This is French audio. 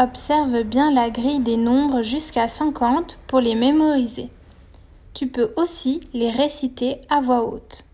Observe bien la grille des nombres jusqu'à cinquante pour les mémoriser. Tu peux aussi les réciter à voix haute.